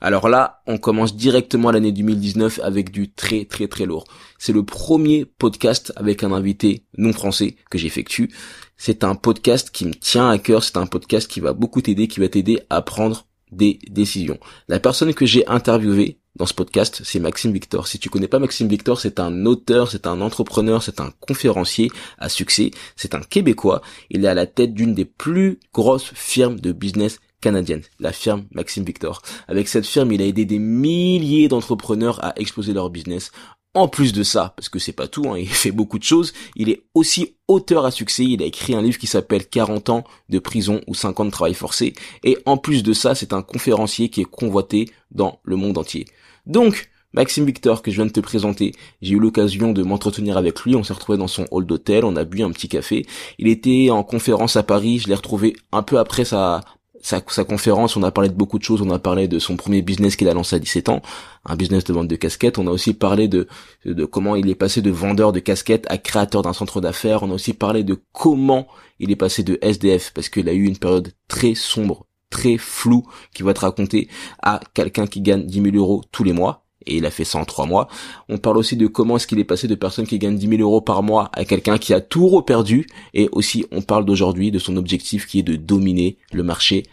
alors là, on commence directement l'année 2019 avec du très très très lourd. C'est le premier podcast avec un invité non français que j'effectue. C'est un podcast qui me tient à cœur, c'est un podcast qui va beaucoup t'aider, qui va t'aider à prendre des décisions. La personne que j'ai interviewée dans ce podcast, c'est Maxime Victor. Si tu connais pas Maxime Victor, c'est un auteur, c'est un entrepreneur, c'est un conférencier à succès, c'est un Québécois. Il est à la tête d'une des plus grosses firmes de business canadienne, la firme Maxime Victor. Avec cette firme, il a aidé des milliers d'entrepreneurs à exploser leur business. En plus de ça, parce que c'est pas tout, hein, il fait beaucoup de choses, il est aussi auteur à succès, il a écrit un livre qui s'appelle 40 ans de prison ou 50 ans de travail forcé, et en plus de ça, c'est un conférencier qui est convoité dans le monde entier. Donc, Maxime Victor, que je viens de te présenter, j'ai eu l'occasion de m'entretenir avec lui, on s'est retrouvé dans son hall d'hôtel, on a bu un petit café, il était en conférence à Paris, je l'ai retrouvé un peu après sa sa, conférence, on a parlé de beaucoup de choses. On a parlé de son premier business qu'il a lancé à 17 ans, un business de vente de casquettes. On a aussi parlé de, de comment il est passé de vendeur de casquettes à créateur d'un centre d'affaires. On a aussi parlé de comment il est passé de SDF, parce qu'il a eu une période très sombre, très floue, qui va te raconter à quelqu'un qui gagne 10 000 euros tous les mois et il a fait ça en trois mois. On parle aussi de comment est-ce qu'il est passé de personnes qui gagnent 10 000 euros par mois à quelqu'un qui a tout reperdu et aussi on parle d'aujourd'hui de son objectif qui est de dominer le marché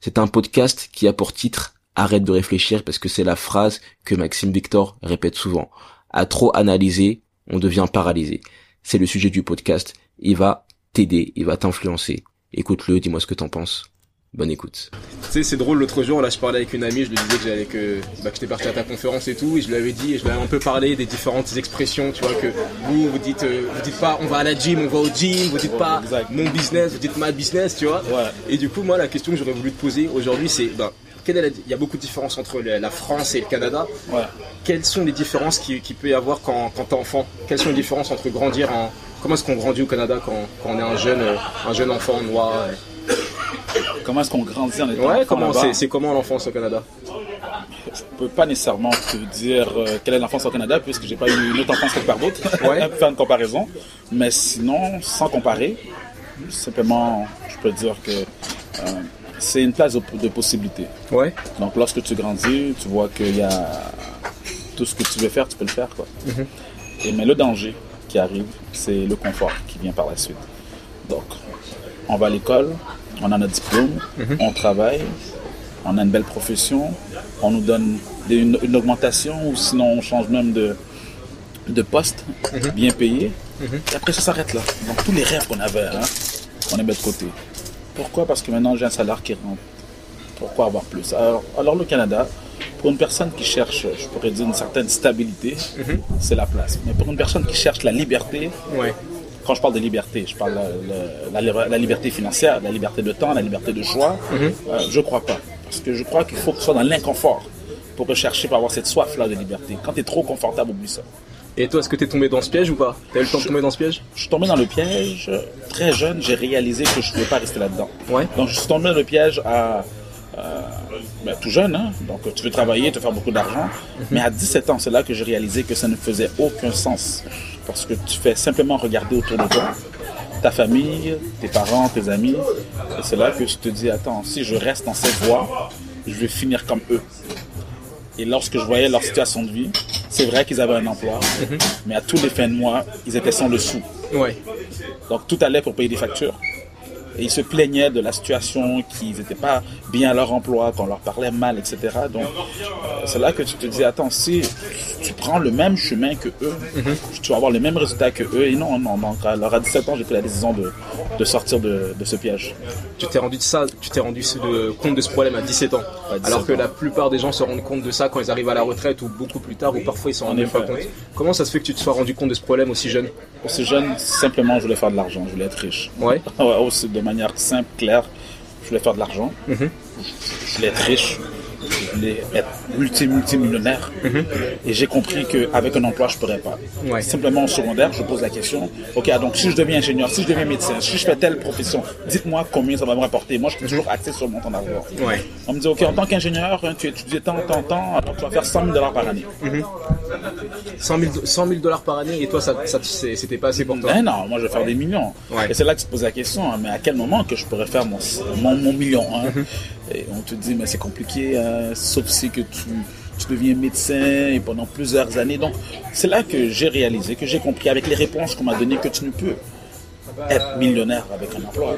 C'est un podcast qui a pour titre Arrête de réfléchir parce que c'est la phrase que Maxime Victor répète souvent. À trop analyser, on devient paralysé. C'est le sujet du podcast. Il va t'aider, il va t'influencer. Écoute-le, dis-moi ce que t'en penses. Bonne écoute. Tu sais, c'est drôle, l'autre jour, là, je parlais avec une amie, je lui disais que j'allais que, bah, que j'étais parti à ta conférence et tout, et je lui avais dit, et je lui avais un peu parlé des différentes expressions, tu vois, que vous, vous dites, euh, vous dites pas, on va à la gym, on va au gym, vous dites pas, mon business, vous dites ma business, tu vois. Et du coup, moi, la question que j'aurais voulu te poser aujourd'hui, c'est, bah, quelle est il y a beaucoup de différences entre la France et le Canada. Quelles sont les différences qu'il qui peut y avoir quand, quand t'es enfant? Quelles sont les différences entre grandir en, comment est-ce qu'on grandit au Canada quand, quand, on est un jeune, euh, un jeune enfant noir Comment est-ce qu'on grandit en étant Ouais, comment c'est, comment l'enfance au Canada? Je peux pas nécessairement te dire euh, quelle est l'enfance au Canada puisque j'ai pas eu une autre enfance quelque part d'autre. Ouais. faire une comparaison. Mais sinon, sans comparer, simplement, je peux dire que euh, c'est une place de, possibilités. Ouais. Donc lorsque tu grandis, tu vois qu'il y a tout ce que tu veux faire, tu peux le faire. Quoi. Mhm. Et, mais le danger qui arrive, c'est le confort qui vient par la suite. Donc, on va à l'école, on a notre diplôme, mhm. on travaille, on a une belle profession, on nous donne une, augmentation ou sinon on change même de, de poste, mhm. bien payé. Mhm. Et après ça s'arrête là. Donc tous les rêves qu'on avait, hein, on les met de côté. Pourquoi? Parce que maintenant j'ai un salaire qui rentre. Pourquoi avoir plus? Alors, alors, le Canada, pour une personne qui cherche, je pourrais dire une certaine stabilité, c'est la place. Mais pour une personne qui cherche la liberté, ouais quand je parle de liberté, je parle de la, liberté financière, la liberté de temps, la liberté de choix. Je mhm. euh, je crois pas. Parce que je crois qu'il faut que tu sois dans l'inconfort pour rechercher, pour avoir cette soif-là de liberté. Quand tu es trop confortable, oublie ça. Et toi, est-ce que tu es tombé dans ce piège ou pas? Tu as eu le temps de tomber dans ce piège? Je suis tombé dans le piège très jeune. J'ai réalisé que je ne pouvais pas rester là-dedans. Ouais. Donc, je suis tombé dans le piège à. Ben, tout jeune, hein? donc tu veux travailler, te faire beaucoup d'argent. Mhm. Mais à 17 ans, c'est là que j'ai réalisé que ça ne faisait aucun sens parce que tu fais simplement regarder autour de toi, ta famille, tes parents, tes amis, et c'est là que tu te dis, attends, si je reste dans cette voie, je vais finir comme eux. Et lorsque je voyais leur situation de vie, c'est vrai qu'ils avaient un emploi, mhm. mais à tous les fins de mois, ils étaient sans le sou. Ouais. Donc tout allait pour payer des factures. Et ils se plaignaient de la situation, qu'ils n'étaient pas bien à leur emploi, qu'on leur parlait mal, etc. Donc, euh, c'est là que tu te dis, attends, si tu prends le même chemin que eux, mhm. tu vas avoir les mêmes résultats que eux. Et non, non, non. Alors, à 17 ans, j'ai pris la décision de, de sortir de, de, ce piège. Tu t'es rendu de ça, tu t'es rendu de, compte de ce problème à 17 ans. alors que la plupart des gens se rendent compte de ça quand ils arrivent à la retraite ou beaucoup plus tard, ou parfois ils s'en rendent pas compte. Comment ça se fait que tu te sois rendu compte de ce problème aussi jeune? Aussi jeune, simplement, je voulais faire de l'argent, je voulais être riche. Ouais. ouais aussi de manière simple, claire. Je voulais faire de l'argent. Mhm. Je voulais être riche. Je voulais être multi multimillionnaire. Et j'ai compris qu'avec un emploi, je pourrais pas. Ouais. Simplement en secondaire, je pose la question. Ok, donc si je deviens ingénieur, si je deviens médecin, si je fais telle profession, dites-moi combien ça va me rapporter. Moi, je suis toujours axé sur le montant d'argent. Ouais. On me dit, ok, en tant qu'ingénieur, hein, tu étudies tant, tant, tant, alors tu vas faire 100 000 dollars par année. 100 000, 100 000 dollars par année et toi, ça, c'était pas assez pour toi? Ben non, moi je vais faire des millions. Ouais. Et c'est là que tu te poses la question, hein, mais à quel moment que je pourrais faire mon, mon, mon million hein? On te dit, mais c'est compliqué, hein, sauf si que tu, tu deviens médecin et pendant plusieurs années. Donc c'est là que j'ai réalisé, que j'ai compris avec les réponses qu'on m'a données que tu ne peux être millionnaire avec un emploi.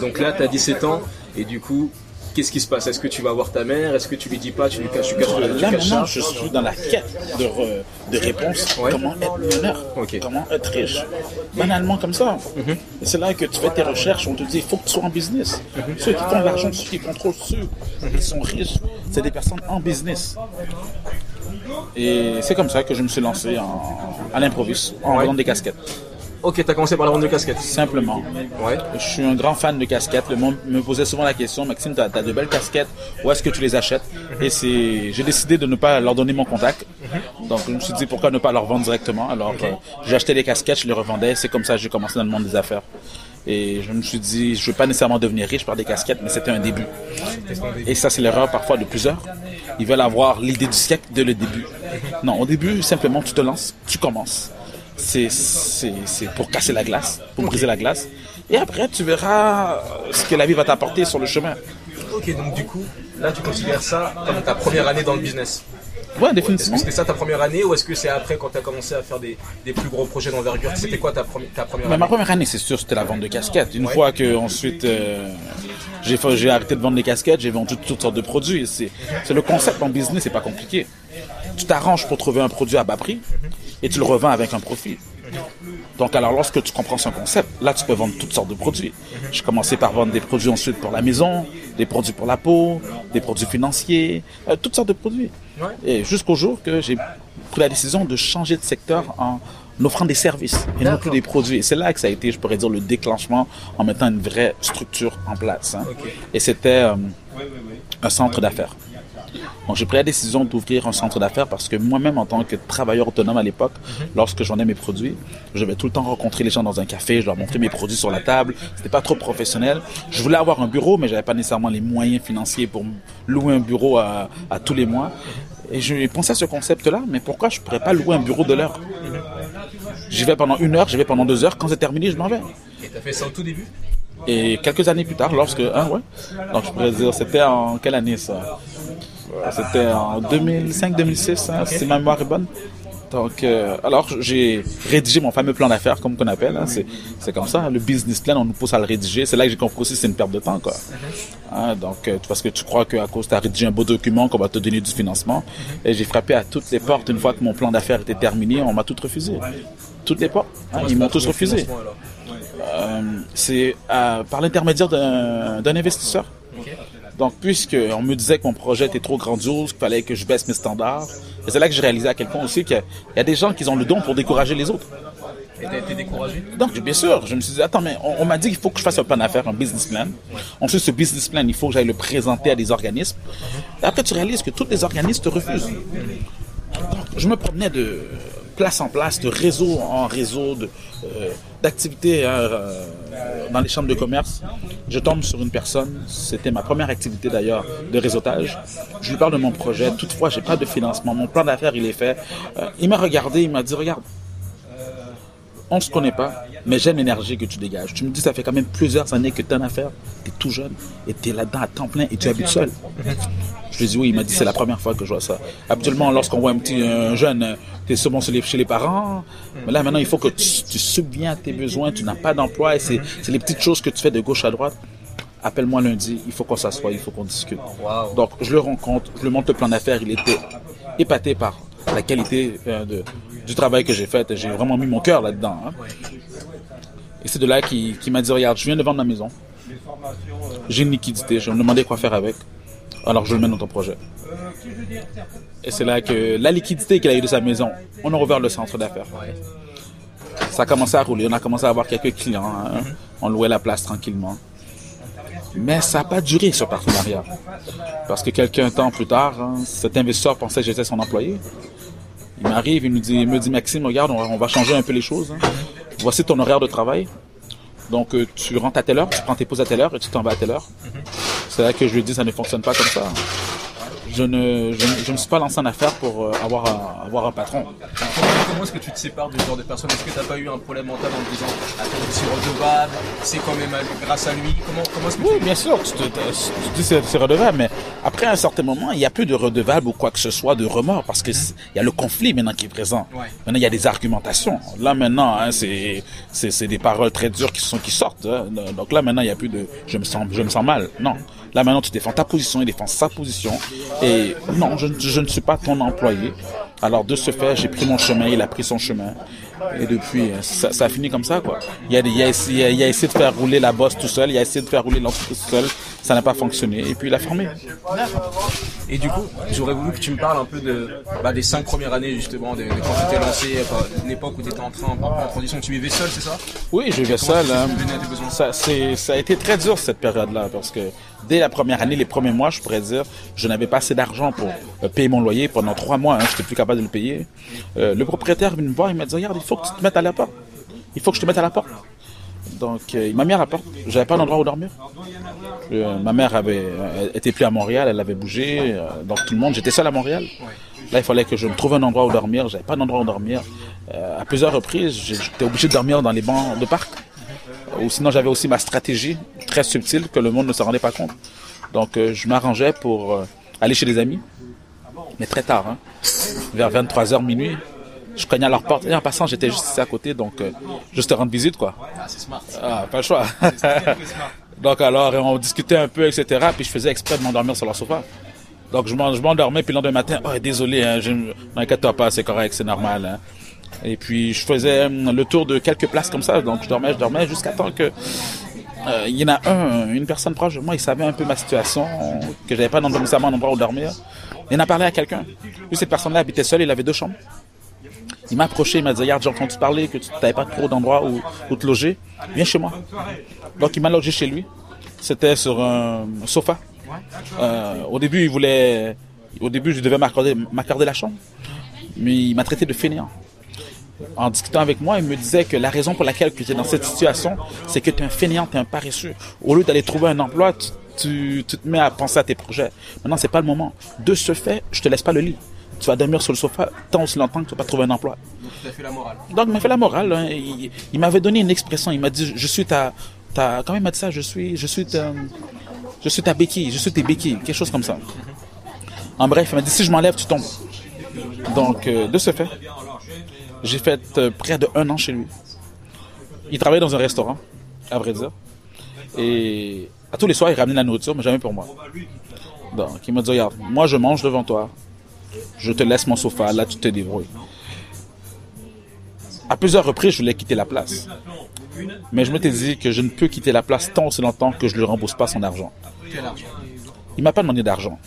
Donc là, t'as 17 ans et du coup, qu'est-ce qui se passe? Est-ce que tu vas voir ta mère? Est-ce que tu lui dis pas Tu lui caches, tu caches, tu Là caches maintenant, je suis dans la quête de, re- de réponses. Ouais. Comment être millionnaire Ok. Mhm. Comment être riche? Banalement comme ça. Et c'est là que tu fais tes recherches. On te dit il faut que tu sois en business. Mhm. Ceux qui font de l'argent, ceux qui contrôlent ceux qui sont riches, c'est des personnes en business. Et c'est comme ça que je me suis lancé en, à l'improviste, en Ouais. vendant des casquettes. Ok, t'as commencé par la vente de casquettes. Simplement. Ouais. Je suis un grand fan de casquettes. Le monde me posait souvent la question, Maxime, tu as, de belles casquettes, où est-ce que tu les achètes? Et c'est, j'ai décidé de ne pas leur donner mon contact. Donc je me suis dit pourquoi ne pas leur vendre directement? Alors euh, j'ai acheté les casquettes, je les revendais. C'est comme ça que j'ai commencé dans le monde des affaires. Et je me suis dit, je veux pas nécessairement devenir riche par des casquettes, mais c'était un début. Et ça, c'est l'erreur parfois de plusieurs. Ils veulent avoir l'idée du siècle dès le début. Non, au début, simplement, tu te lances, tu commences. C'est, pour casser la glace, pour briser la glace. Et après, tu verras ce que la vie va t'apporter sur le chemin. Ok, donc du coup, là, tu considères ça comme ta première année dans le business? Ouais, Est-ce définitivement. que c'était ça ta première année ou est-ce que c'est après quand tu as commencé à faire des, des plus gros projets d'envergure? C'était quoi ta, premi- ta première Mais année? ma première année, c'est sûr, c'était la vente de casquettes. Une fois que ensuite euh, j'ai arrêté de vendre les casquettes, j'ai vendu toutes sortes de produits. C'est c'est le concept en business, c'est pas compliqué. Tu t'arranges pour trouver un produit à bas prix et tu le revends avec un profit. Donc alors lorsque tu comprends ce concept, là tu peux vendre toutes sortes de produits. J'ai commencé par vendre des produits ensuite pour la maison, des produits pour la peau, des produits financiers, euh, toutes sortes de produits. Et jusqu'au jour que j'ai pris la décision de changer de secteur en offrant des services et non plus des produits. Et c'est là que ça a été, je pourrais dire, le déclenchement en mettant une vraie structure en place. hein. Et c'était euh, un centre d'affaires. Donc j'ai pris la décision d'ouvrir un centre d'affaires parce que moi-même en tant que travailleur autonome à l'époque, lorsque j'en ai mes produits, je vais tout le temps rencontrer les gens dans un café, je leur montrer mes produits sur la table. C'était pas trop professionnel. Je voulais avoir un bureau, mais j'avais pas nécessairement les moyens financiers pour louer un bureau à, à tous les mois. Et j'ai pensé à ce concept-là, mais pourquoi je pourrais pas louer un bureau de l'heure? J'y vais pendant une heure, j'y vais pendant deux heures. Quand c'est terminé, je m'en vais. Et t'as fait ça au tout début? Et quelques années plus tard, lorsque, hein, ouais. Donc je pourrais dire, c'était en quelle année ça? C'était en 2005-2006, hein, si ma mémoire est bonne. Donc, euh, alors j'ai rédigé mon fameux plan d'affaires, comme qu'on appelle. hein. c'est, comme ça, le business plan, on nous pousse à le rédiger. C'est là que j'ai compris aussi que c'est une perte de temps, quoi. Hein, donc, euh, parce que tu crois qu'à cause tu as rédigé un beau document qu'on va te donner du financement, et j'ai frappé à toutes les portes une fois que mon plan d'affaires était terminé, on m'a tout refusé. Toutes les portes, hein, ils m'ont tous refusé. Euh, c'est euh, par l'intermédiaire d'un d'un investisseur. Donc, puisque on me disait que mon projet était trop grandiose, qu'il fallait que je baisse mes standards, et c'est là que j'ai réalisé à quel point aussi qu'il y a- il y a des gens qui ont le don pour décourager les autres. Et t'as été découragé? Donc, bien sûr, je me suis dit, attends, mais on, on m'a dit qu'il faut que je fasse un plan d'affaires, un business plan. Ensuite, ce business plan, il faut que j'aille le présenter à des organismes. Et après, tu réalises que tous les organismes te refusent. Donc, je me promenais de place en place, de réseau en réseau, euh, d'activités hein, euh, dans les chambres de commerce. Je tombe sur une personne, c'était ma première activité d'ailleurs de réseautage. Je lui parle de mon projet. Toutefois, j'ai pas de financement. Mon plan d'affaires, il est fait. Euh, il m'a regardé, il m'a dit, regarde, on se connaît pas, mais j'aime l'énergie que tu dégages. Tu me dis, ça fait quand même plusieurs années que tu as une affaire, tu es tout jeune, et tu es là-dedans à temps plein, et tu habites seul. Je lui ai dit, oui, il m'a dit, c'est la première fois que je vois ça. Habituellement, lorsqu'on voit un petit un jeune, tu es souvent chez les, chez les parents, mais là, maintenant, il faut que tu, tu subviens à tes besoins, tu n'as pas d'emploi, et c'est les petites choses que tu fais de gauche à droite. Appelle-moi lundi, il faut qu'on s'assoie, il faut qu'on discute. Wow. Donc, je le rencontre, je lui montre le plan d'affaires, il était épaté par la qualité euh, de, du travail que j'ai fait. J'ai vraiment mis mon cœur là-dedans. hein. Et c'est de là qu'il m'a dit, regarde, je viens de vendre ma maison. J'ai une liquidité, je vais me demander quoi faire avec. Alors je le mets dans ton projet. Et c'est là que la liquidité qu'il a eu de sa maison, on a ouvert le centre d'affaires. Ça a commencé à rouler, on a commencé à avoir quelques clients. hein. On louait la place tranquillement. Mais ça n'a pas duré ce partenariat. Parce que quelques temps plus tard, hein, cet investisseur pensait que j'étais son employé. Il m'arrive, il, nous dit, il me dit Maxime, regarde, on va, changer un peu les choses. Hein. Voici ton horaire de travail. Donc euh, tu rentres à telle heure, tu prends tes pauses à telle heure et tu t'en vas à telle heure. C'est là que je lui dis ça ne fonctionne pas comme ça je ne, je, me suis pas lancé en affaire pour euh, avoir, un, avoir un patron. Comment, est-ce que tu te sépares du genre de personne? Est-ce que tu n'as pas eu un problème mental en te disant Attends, je suis redevable, c'est quand même grâce à lui? Comment, comment est-ce que Oui, bien sûr, tu, te, tu dis c'est, c'est redevable, mais après un certain moment, il n'y a plus de redevable ou quoi que ce soit de remords parce qu'il y a le conflit maintenant qui est présent. Maintenant, il y a des argumentations. Là, maintenant, hein, c'est, c'est, c'est des paroles très dures qui, sont, qui sortent. Hein. Donc là, maintenant, il n'y a plus de je me sens, je me sens mal. Non. Là maintenant, tu défends ta position, il défend sa position. Et non, je, je ne suis pas ton employé. Alors de ce fait, j'ai pris mon chemin, il a pris son chemin. Et depuis, ça, ça a fini comme ça, quoi. Il a, il, a essayé, il a essayé de faire rouler la bosse tout seul, il a essayé de faire rouler l'entreprise tout seul, ça n'a pas fonctionné, et puis il a fermé. Et du coup, j'aurais voulu que tu me parles un peu de, bah, des cinq premières années, justement, de, quand tu t'es lancé, l'époque où tu étais en train, en transition, tu vivais seul, c'est ça? Oui, je vivais seul. Hein. Ça, ça a été très dur cette période-là, parce que dès la première année, les premiers mois, je pourrais dire, je n'avais pas assez d'argent pour euh, payer mon loyer pendant trois mois. Hein, je n'étais plus capable de le payer. Euh, le propriétaire vient me voir, il m'a dit, regarde, il faut que tu te mettes à la porte. Il faut que je te mette à la porte. Donc, euh, m'a mis à la porte. J'avais pas d'endroit où dormir. ma mère avait plus à Montréal, elle avait bougé. donc tout le monde, j'étais seul à Montréal. Là, il fallait que je me trouve un endroit où dormir. J'avais pas d'endroit où dormir. à plusieurs reprises, j'étais obligé de dormir dans les bancs de parc. Ou sinon, j'avais aussi ma stratégie très subtile que le monde ne se rendait pas compte. Donc, euh, je m'arrangeais pour euh, aller chez des amis, mais très tard, hein, vers 23h, minuit. Je cognais à leur porte. Et en passant, j'étais juste ici à côté, donc euh, juste rendre visite, quoi. Ah, c'est smart. Ah, pas le choix. donc, alors, on discutait un peu, etc. Puis, je faisais exprès de m'endormir sur leur sofa. Donc, je m'endormais, puis le lendemain matin, oh, désolé, hein, je m'inquiète-toi pas, c'est correct, c'est normal. Hein. Et puis je faisais euh, le tour de quelques places comme ça. Donc je dormais, je dormais jusqu'à temps que euh, il y en a un, une personne proche de moi, il savait un peu ma situation, que j'avais pas nécessairement un endroit où dormir. Il en a parlé à quelqu'un. Lui, cette personne-là habitait seule, il avait deux chambres. Il m'a approché, il m'a dit, regarde, j'ai entendu parler que tu n'avais pas trop d'endroits où, te loger. Viens chez moi. Donc il m'a logé chez lui. C'était sur un sofa. Euh, au début, il voulait, au début, je devais m'accorder la chambre. Mais il m'a traité de fainéant en discutant avec moi, il me disait que la raison pour laquelle tu es dans cette situation, c'est que tu es un fainéant, tu es un paresseux. Au lieu d'aller trouver un emploi, tu, tu, te mets à penser à tes projets. Maintenant, c'est pas le moment. De ce fait, je te laisse pas le lit. Tu vas dormir sur le sofa tant aussi longtemps que tu vas pas trouver un emploi. Donc, il fait la morale. Donc, il m'a fait la morale. Hein. Il, m'avait donné une expression. Il m'a dit, je suis ta, ta, quand il m'a dit ça, je suis, je suis ta, je suis ta béquille, je suis tes béquilles, quelque chose comme ça. En bref, il m'a dit, si je m'enlève, tu tombes. Donc, euh, de ce fait, j'ai fait euh, près de un an chez lui. Il travaillait dans un restaurant, à vrai dire. Et à tous les soirs, il ramenait la nourriture, mais jamais pour moi. Donc, il m'a dit, regarde, moi je mange devant toi. Je te laisse mon sofa, là tu te débrouilles. À plusieurs reprises, je voulais quitter la place. Mais je m'étais dit que je ne peux quitter la place tant aussi longtemps que je ne lui rembourse pas son argent. Quel argent Il m'a pas demandé d'argent.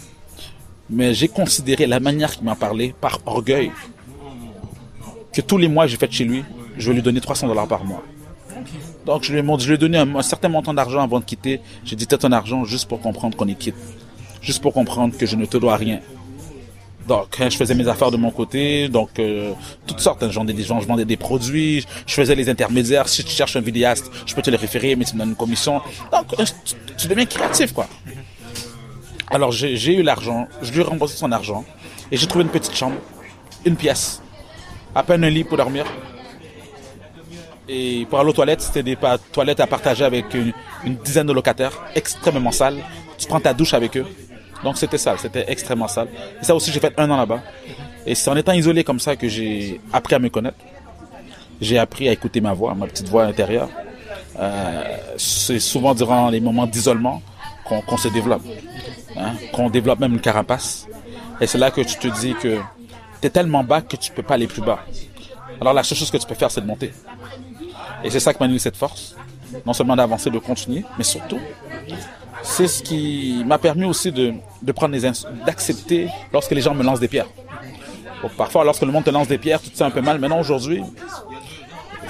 Mais j'ai considéré la manière qu'il m'a parlé par orgueil que tous les mois j'ai fait chez lui, je vais lui donner 300 dollars par mois. Donc je lui ai, donné un, certain montant d'argent avant de quitter. J'ai dit, t'as ton argent juste pour comprendre qu'on est quitte. Juste pour comprendre que je ne te dois rien. Donc, hein, je faisais mes affaires de mon côté, donc euh, toutes sortes. Hein, je, vendais des, gens, je vendais des produits, je faisais les intermédiaires. Si tu cherches un vidéaste, je peux te le référer, mais tu me donnes une commission. Donc, euh, tu, deviens créatif, quoi. Alors, j'ai eu l'argent, je lui ai remboursé son argent, et j'ai trouvé une petite chambre, une pièce, à peine un lit pour dormir. Et pour aller aux toilettes, c'était des toilettes à partager avec une, dizaine de locataires, extrêmement sales. Tu prends ta douche avec eux. Donc c'était sale, c'était extrêmement sale. Et ça aussi, j'ai fait un an là-bas. Et c'est en étant isolé comme ça que j'ai appris à me connaître. J'ai appris à écouter ma voix, ma petite voix intérieure. Euh, c'est souvent durant les moments d'isolement qu'on se développe, hein, qu'on développe même une carapace. Et c'est là que tu te dis que tu tellement bas que tu peux pas aller plus bas. Alors la seule chose que tu peux faire, c'est de monter. Et c'est ça qui m'a donné cette force. Non seulement d'avancer, de continuer, mais surtout, c'est ce qui m'a permis aussi de, de prendre les d'accepter lorsque les gens me lancent des pierres. parfois, lorsque le monde te lance des pierres, tu te sens un peu mal. Maintenant, aujourd'hui,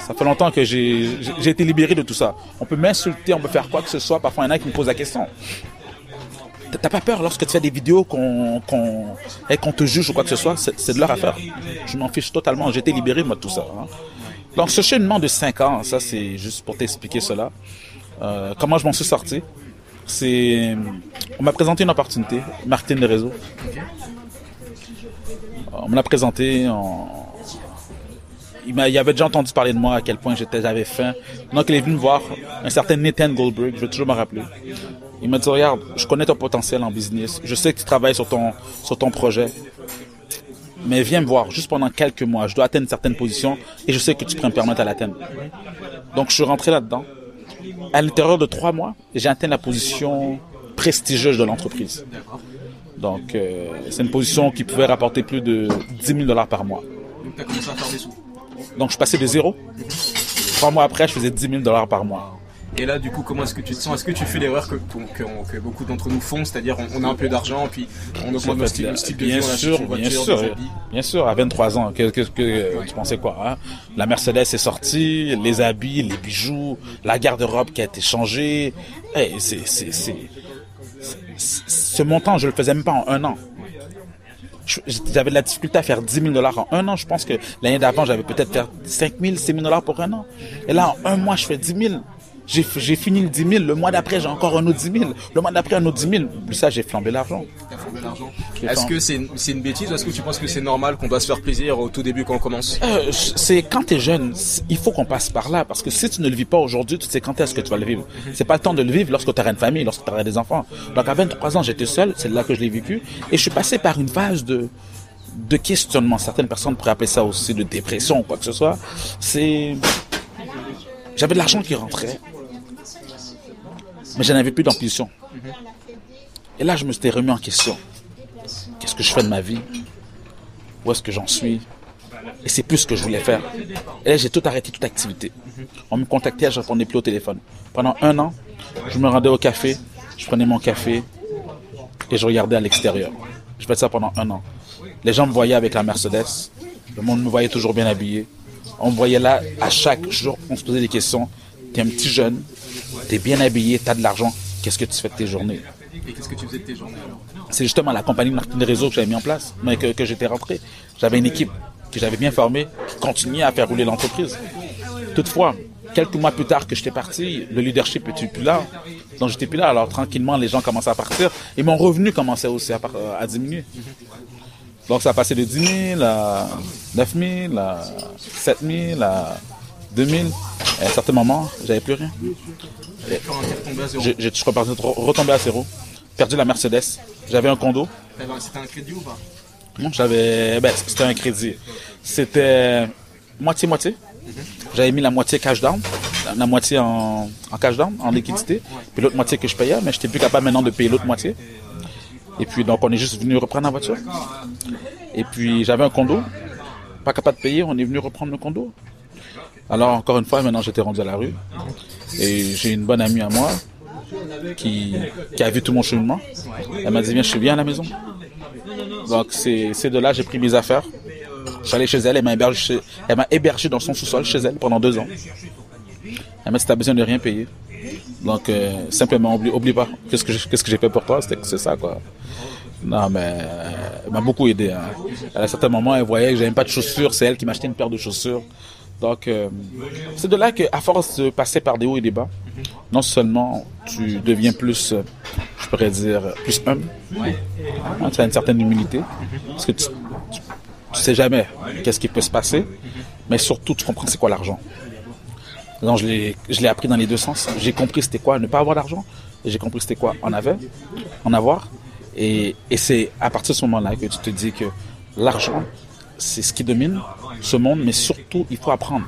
Ça fait longtemps que j'ai j'ai été libéré de tout ça. On peut m'insulter, on peut faire quoi que ce soit. Parfois, il y en a qui me posent la question. T'as pas peur lorsque tu fais des vidéos qu'on et qu'on te juge ou quoi que ce soit? C'est de leur affaire. Je m'en fiche totalement. Été libéré moi de tout ça. hein. Donc ce cheminement de 5 ans, ça c'est juste pour t'expliquer cela. Euh, comment je m'en suis sorti? C'est on m'a présenté une opportunité, marketing de réseau. On me l'a présenté. on- Il, il avait déjà entendu parler de moi à quel point j'étais, j'avais faim. Donc il est venu me voir, un certain Nathan Goldberg, je vais toujours me rappeler. Il m'a dit regarde, je connais ton potentiel en business, je sais que tu travailles sur ton sur ton projet, mais viens me voir juste pendant quelques mois. Je dois atteindre une certaine position et je sais que tu pourrais me permettre à l'atteindre. Donc je suis rentré là-dedans. À l'intérieur de trois mois, j'ai atteint la position prestigieuse de l'entreprise. Donc euh, c'est une position qui pouvait rapporter plus de 10 000 dollars par mois. Donc je passais de zéro. Trois mois après, je faisais 10 000 dollars par mois. Et là, du coup, comment est-ce que tu te sens? Est-ce que tu fais l'erreur que, que, que beaucoup d'entre nous font? C'est-à-dire, on, on a un peu d'argent, puis on augmente notre style, style de vie, bien on achète sûr, bien voiture, sûr, des habits. bien sûr. À 23 ans, que, que, tu pensais quoi hein? La Mercedes est sortie, les habits, les bijoux, la garde-robe qui a été changée. Hey, c'est, c'est, ce montant, je le faisais même pas en un an. J'avais de la difficulté à faire 10 000 dollars en un an. Je pense que l'année d'avant, j'avais peut-être fait 5 000, 6 000 dollars pour un an. Et là, en un mois, je fais 10 000. J'ai fini le 10 000. Le mois d'après, j'ai encore un autre 10 000. Le mois d'après, un autre 10 000. Plus ça, j'ai flambé l'argent. Est-ce que c'est une, c'est une bêtise ou est-ce que tu penses que c'est normal qu'on doit se faire plaisir au tout début quand on commence Euh, c'est quand t'es jeune, c- il faut qu'on passe par là parce que si tu ne le vis pas aujourd'hui, tu sais quand est-ce que tu vas le vivre. C'est pas le temps de le vivre lorsque tu auras une famille, lorsque tu auras des enfants. Donc à 23 ans, j'étais seul, c'est là que je l'ai vécu et je suis passé par une phase de de questionnement. Certaines personnes pourraient appeler ça aussi de dépression ou quoi que ce soit. C'est j'avais de l'argent qui rentrait, mais j'en avais plus d'impulsion. Et là, je me suis remis en question. Qu'est-ce que je fais de ma vie? Où est-ce que j'en suis? Et c'est plus ce que je voulais faire. Et là, j'ai tout arrêté, toute activité. On me contactait, je répondais plus au téléphone. Pendant un an, je me rendais au café, je prenais mon café et je regardais à l'extérieur. Je faisais ça pendant un an. Les gens me voyaient avec la Mercedes. Le monde me voyait toujours bien habillé. On me voyait là, à chaque jour, on se posait des questions. T'es un petit jeune, t'es bien habillé, t'as de l'argent. Qu'est-ce que tu fais de tes journées? Et qu'est-ce que tu faisais de tes journées alors? C'est justement la compagnie de marketing réseau que j'avais mis en place, mais que, que j'étais rentré. J'avais une équipe que j'avais bien formée, qui continuait à faire rouler l'entreprise. Toutefois, quelques mois plus tard que j'étais parti, le leadership n'était plus là. Donc j'étais plus là. Alors tranquillement, les gens commençaient à partir et mon revenu commençait aussi à, à diminuer. Donc ça passé de 10 000 à 9 000 à 7 000 à 2 000. Et à un certain moment, j'avais plus rien. J'ai- Je suis reparti- retombé à zéro. Perdu la Mercedes. J'avais un condo. c'était un crédit ou pas? Non, j'avais. Ben, c'était un crédit. C'était moitié-moitié. J'avais mis la moitié cash down, la, la moitié en, en cash down, en liquidité, puis l'autre moitié que je payais, mais j'étais plus capable maintenant de payer l'autre moitié. Et puis, donc, on est juste venu reprendre la voiture. Et puis, j'avais un condo, pas capable de payer, on est venu reprendre le condo. Alors, encore une fois, maintenant, j'étais rendu à la rue. Et j'ai une bonne amie à moi qui, a vu tout mon cheminement. Elle m'a dit, viens, je suis bien à la maison. Donc c'est de là j'ai pris mes affaires. Je suis allé chez elle, elle m'a hébergé, hébergé dans son sous-sol chez elle pendant deux ans. Elle m'a dit t'as besoin de rien payer. Donc euh, simplement oublie, pas. Qu'est-ce que que j'ai fait pour toi? C'est ça quoi. Non mais elle m'a beaucoup aidé. Hein. À un certain moment, elle voyait que j'avais pas de chaussures, c'est elle qui m'achetait une paire de chaussures. Donc euh, c'est de là que à force de passer par des hauts et des bas, non seulement tu deviens plus, euh, je pourrais dire, plus humble, Hein, tu as une certaine humilité. Parce que tu, tu, tu sais jamais qu'est-ce qui peut se passer. Mais surtout, tu comprends c'est quoi l'argent. Donc, je l'ai, appris dans les deux sens. J'ai compris c'était quoi ne pas avoir d'argent. Et j'ai compris c'était quoi en avait, en avoir. Et c'est à partir de ce moment-là que tu te dis que l'argent, c'est ce qui domine ce monde. Mais surtout, il faut apprendre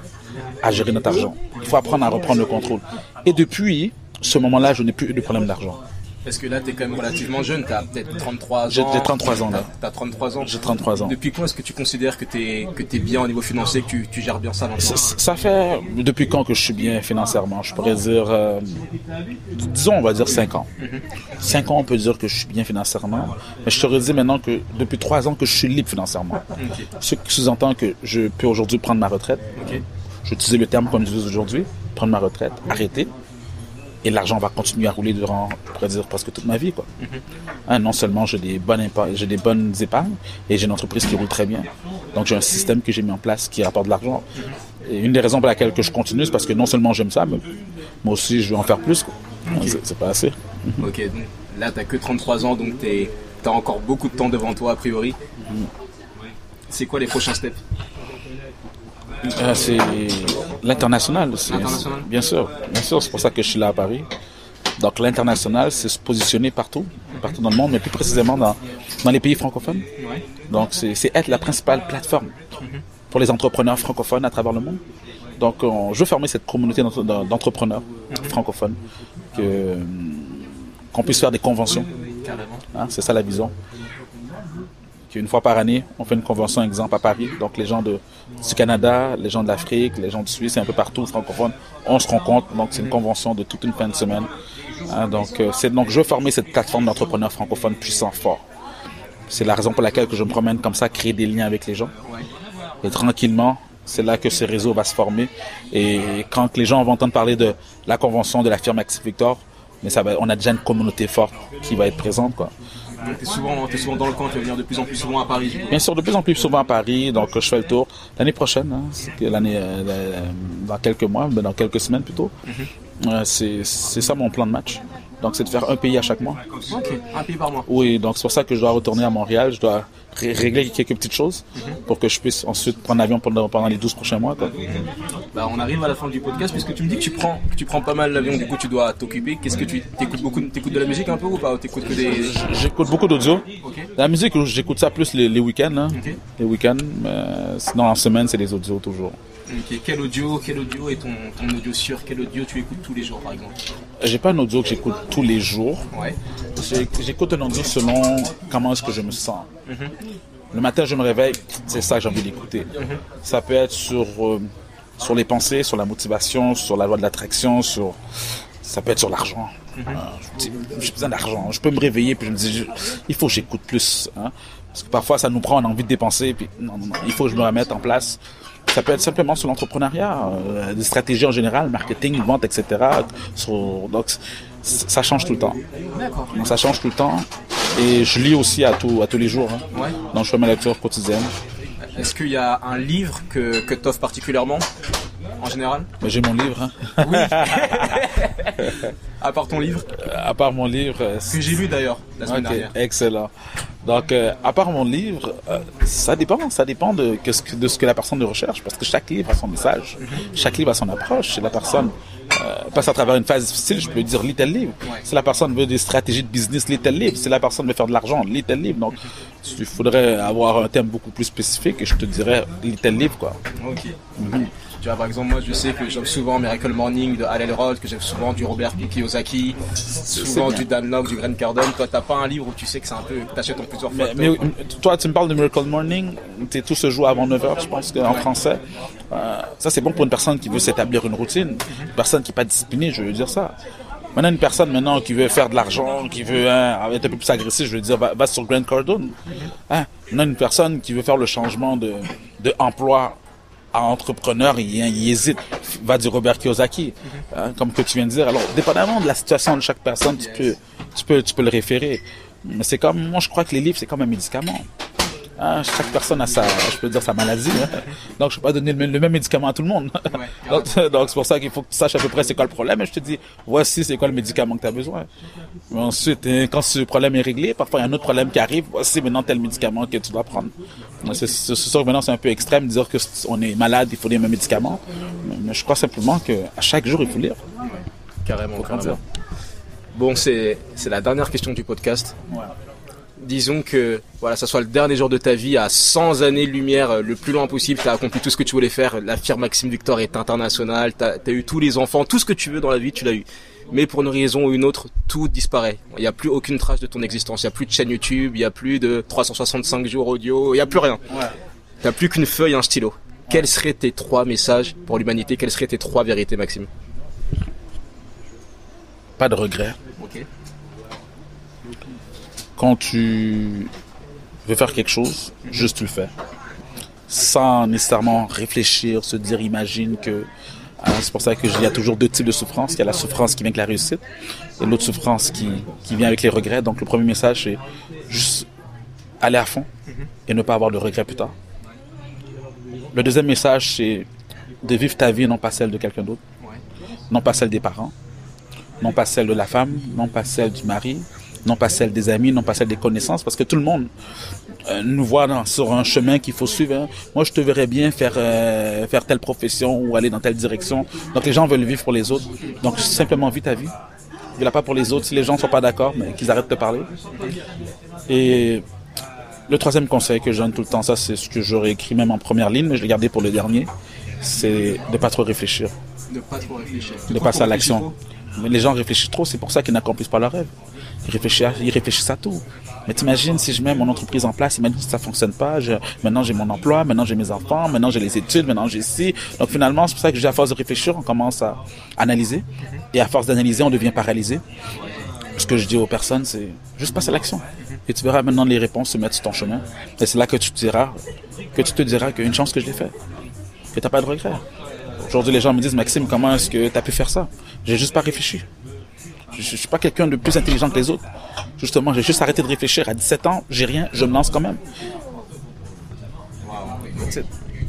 à gérer notre argent. Il faut apprendre à reprendre le contrôle. Et depuis ce moment-là, je n'ai plus eu de problème d'argent. Parce que là, t'es quand même relativement jeune, t'as peut-être 33 ans. J'ai- j'ai 33 ans, là. T'as 33 ans. J'ai 33 ans. Depuis quand est-ce que tu considères que t'es que t'es bien au niveau financier, que tu, tu gères bien ça dans Ça, fait depuis quand que je suis bien financièrement? Je pourrais dire, euh, disons, on va dire 5 ans. 5 ans, on peut dire que je suis bien financièrement. Mais je te dis maintenant que depuis 3 ans que je suis libre financièrement. Ce qui sous-entend que je peux aujourd'hui prendre ma retraite. Ok. je vais utiliser le terme qu'on utilise aujourd'hui, prendre ma retraite, arrêter, et l'argent va continuer à rouler durant, dire, presque toute ma vie. Quoi. Hein, non seulement j'ai des, bonnes j'ai des bonnes épargnes, et j'ai une entreprise qui roule très bien. Donc j'ai un système que j'ai mis en place qui rapporte de l'argent. Et une des raisons pour laquelle que je continue, c'est parce que non seulement j'aime ça, mais moi aussi je veux en faire plus. C'est, pas assez. Ok, donc là t'as que 33 ans, donc t'es- t'as encore beaucoup de temps devant toi a priori. C'est quoi les prochains steps? Euh, c'est l'international. Bien sûr, bien sûr. C'est pour ça que je suis là à Paris. Donc l'international, c'est se positionner partout, partout dans le monde, mais plus précisément dans, dans les pays francophones. Donc c'est être la principale plateforme pour les entrepreneurs francophones à travers le monde. Donc on- je veux former cette communauté d'entre- d'entrepreneurs francophones, que qu'on puisse faire des conventions. Hein, c'est ça la vision. Qu'une fois par année, on fait une convention exemple à Paris. Donc les gens du Canada, les gens de l'Afrique, les gens de Suisse et un peu partout francophones, on se rencontre. Donc c'est une convention de toute une fin de semaine. Hein, donc euh, c'est donc je veux former cette plateforme d'entrepreneurs francophones puissants, forts. C'est la raison pour laquelle que je me promène comme ça, créer des liens avec les gens. Et tranquillement, c'est là que ce réseau va se former. Et quand les gens vont entendre parler de la convention de la firme Active Victor, mais ça va, on a déjà une communauté forte qui va être présente. Donc t'es souvent, souvent dans le coin, tu vas venir de plus en plus souvent à Paris. Bien sûr, de plus en plus souvent à Paris, donc je fais le tour. L'année prochaine, hein, l'année, euh, euh, dans quelques mois, ben, dans quelques semaines plutôt, euh, c'est c'est ça mon plan de match. Donc c'est de faire un pays à chaque mois. Ok, un pays par mois. Oui, donc c'est pour ça que je dois retourner à Montréal, je dois ré- régler quelques petites choses pour que je puisse ensuite prendre l'avion pendant, pendant les 12 prochains mois. Quoi. Bah, on arrive à la fin du podcast puisque tu me dis que tu prends, que tu prends pas mal l'avion, du coup tu dois t'occuper. Qu'est-ce que tu t'écoutes beaucoup, t'écoutes de la musique un peu ou pas Ou T'écoutes que des. J'écoute beaucoup d'audio. La musique, j'écoute ça plus les, les week-ends. hein. Les week-ends, mais sinon en semaine, c'est les audios toujours. Ok, Quel audio, quel audio est ton, ton audio sûr? Quel audio tu écoutes tous les jours par exemple? J'ai pas un audio que j'écoute tous les jours. Ouais. J'écoute un audio selon comment est-ce que je me sens. Le matin, je me réveille, c'est ça que j'ai envie d'écouter. Ça peut être sur, euh, sur les pensées, sur la motivation, sur la loi de l'attraction, sur... Ça peut être sur l'argent. Me dis, j'ai besoin d'argent. Je peux me réveiller puis je me dis, je- il faut que j'écoute plus. hein. Parce que parfois, ça nous prend, on a envie de dépenser. Puis non, non, non, il faut que je me remette en place. Ça peut être simplement sur l'entrepreneuriat, euh, des stratégies en général, marketing, vente, etc. Sur- donc, ça change tout le temps. Donc, ça change tout le temps. Et je lis aussi à, tout, à tous les jours. hein. Ouais. Donc je fais ma lecture quotidienne. Est-ce qu'il y a un livre que, que t'offres particulièrement en général? J'ai mon livre. hein. À part ton livre à part mon livre. euh, que j'ai lu d'ailleurs la semaine dernière. excellent. Donc, euh, à part mon livre, euh, ça dépend, ça dépend de, que ce que- de ce que la personne recherche, parce que chaque livre a son message, chaque livre a son approche. Si la personne euh, passe à travers une phase difficile, je peux dire lis tel livre. Si la personne veut des stratégies de business, lis tel livre. Si la personne veut faire de l'argent, lis tel livre. Donc, il faudrait avoir un thème beaucoup plus spécifique et je te dirais lis tel livre, quoi. Ok. Tu vois, par exemple, moi, je sais que j'aime souvent Miracle Morning de Hal Elrod, que j'aime souvent du Robert Kiyosaki, souvent du Dan Lok, du Grant Cardone. Toi, t'as pas un livre où tu sais que c'est un peu, t'achètes en plusieurs fois. Mais, mais, toi, tu me parles de Miracle Morning, t'es tout se joue avant 9h, je pense, en français. Euh, ça, c'est bon pour une personne qui veut s'établir une routine, une personne qui n'est pas disciplinée, je veux dire ça. Maintenant, une personne maintenant qui veut faire de l'argent, qui veut hein, être un peu plus agressif, je veux dire, va, va sur Grant Cardone. Hein? Maintenant, une personne qui veut faire le changement de, de emploi à entrepreneur, il, il hésite, va du Robert Kiyosaki, hein, comme que tu viens de dire. Alors, dépendamment de la situation de chaque personne, tu peux, tu peux, tu peux le référer. Mais c'est comme, moi, je crois que les livres, c'est comme un médicament. Hein, chaque personne a sa, je peux dire, sa maladie. hein. Donc, je peux pas donner le, même- le même médicament à tout le monde. donc, c'est pour ça qu'il faut que tu saches à peu près c'est quoi le problème. Et je te dis, voici c'est quoi le médicament que tu as besoin. Mais ensuite, quand ce problème est réglé, parfois il y a un autre problème qui arrive. Voici maintenant tel médicament que tu dois prendre. C'est sûr que maintenant c'est un peu extrême de dire que c- on est malade, il faut les mêmes médicaments. Mais, je crois simplement que à chaque jour il faut lire. Carrément, grandir. carrément. Bon, c'est, c'est la dernière question du podcast. Disons que voilà, ça soit le dernier jour de ta vie à 100 années-lumière, euh, le plus loin possible, tu as accompli tout ce que tu voulais faire, la firme Maxime Victor est internationale, tu as, eu tous les enfants, tout ce que tu veux dans la vie, tu l'as eu. Mais pour une raison ou une autre, tout disparaît. Il n'y a plus aucune trace de ton existence, il n'y a plus de chaîne YouTube, il n'y a plus de 365 jours audio, il n'y a plus rien. Tu plus qu'une feuille et un stylo. Quels seraient tes trois messages pour l'humanité? Quelles seraient tes trois vérités, Maxime? Pas de regret. Ok. Quand tu veux faire quelque chose, juste tu le fais. sans nécessairement réfléchir, se dire, imagine que euh, c'est pour ça qu'il y a toujours deux types de souffrance. Il y a la souffrance qui vient avec la réussite et l'autre souffrance qui, qui vient avec les regrets. Donc le premier message, c'est juste aller à fond et ne pas avoir de regrets plus tard. Le deuxième message, c'est de vivre ta vie, non pas celle de quelqu'un d'autre, non pas celle des parents, non pas celle de la femme, non pas celle du mari, non pas celle des amis, non pas celle des connaissances, parce que tout le monde euh, nous voit dans, sur un chemin qu'il faut suivre. hein. Moi, je te verrais bien faire euh, faire telle profession ou aller dans telle direction. Donc, les gens veulent vivre pour les autres. Donc, simplement vis ta vie. Vis-la pas pour les autres. Si les gens ne sont pas d'accord, mais qu'ils arrêtent de te parler. Et le troisième conseil que je donne tout le temps, ça, c'est ce que j'aurais écrit même en première ligne, mais je l'ai gardé pour le dernier, c'est de pas trop réfléchir, Ne pas trop réfléchir. de passer à l'action. Mais les gens réfléchissent trop, c'est pour ça qu'ils n'accomplissent pas leurs rêves. Ils réfléchissent, à, tout. Mais t'imagines si je mets mon entreprise en place, imagine si ça fonctionne pas, je- maintenant j'ai mon emploi, maintenant j'ai mes enfants, maintenant j'ai les études, maintenant j'ai ci. Donc finalement, c'est pour ça que à force de réfléchir, on commence à analyser. Et à force d'analyser, on devient paralysé. Ce que je dis aux personnes, c'est juste passe à l'action. Et tu verras maintenant les réponses se mettre sur ton chemin. Et c'est là que tu te diras, que tu te diras qu'il y a une chance que je l'ai fait. Que t'as pas de regret. Aujourd'hui, les gens me disent, Maxime, comment est-ce que tu as pu faire ça? J'ai juste pas réfléchi. Je, je suis pas quelqu'un de plus intelligent que les autres. Justement, j'ai juste arrêté de réfléchir. À 17 ans, j'ai rien, je me lance quand même.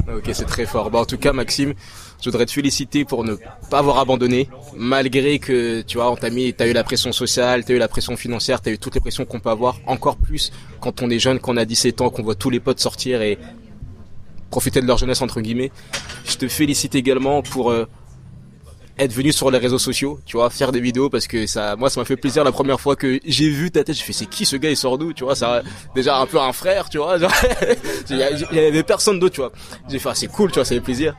Ok, c'est très fort. Bah, en tout cas, Maxime, je voudrais te féliciter pour ne pas avoir abandonné, malgré que, tu vois, on t'a mis, t'as eu la pression sociale, t'as eu la pression financière, t'as eu toutes les pressions qu'on peut avoir, encore plus quand on est jeune, qu'on a 17 ans, qu'on voit tous les potes sortir et profiter de leur jeunesse, entre guillemets. Je te félicite également pour euh, être venu sur les réseaux sociaux, tu vois, faire des vidéos parce que ça, moi, ça m'a fait plaisir la première fois que j'ai vu ta tête. J'ai fait, c'est qui ce gars, il sort d'où, tu vois, ça, déjà un peu un frère, tu vois, il y avait personne d'autre, tu vois. J'ai fait, ah, c'est cool, tu vois, ça fait plaisir.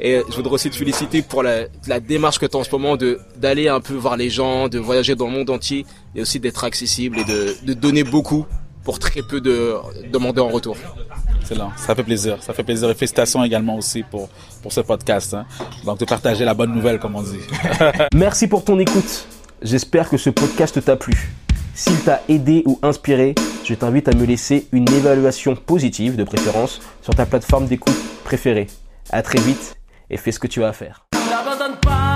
Et je voudrais aussi te féliciter pour la, la démarche que tu as en ce moment de d'aller un peu voir les gens, de voyager dans le monde entier et aussi d'être accessible et de, de donner beaucoup pour très peu de demander en retour. Excellent. Ça fait plaisir. Ça fait plaisir. Et félicitations également aussi pour, pour ce podcast. hein. Donc, de partager la bonne nouvelle, comme on dit. Merci pour ton écoute. J'espère que ce podcast t'a plu. S'il t'a aidé ou inspiré, je t'invite à me laisser une évaluation positive de préférence sur ta plateforme d'écoute préférée. À très vite et fais ce que tu as à faire. N'abandonne pas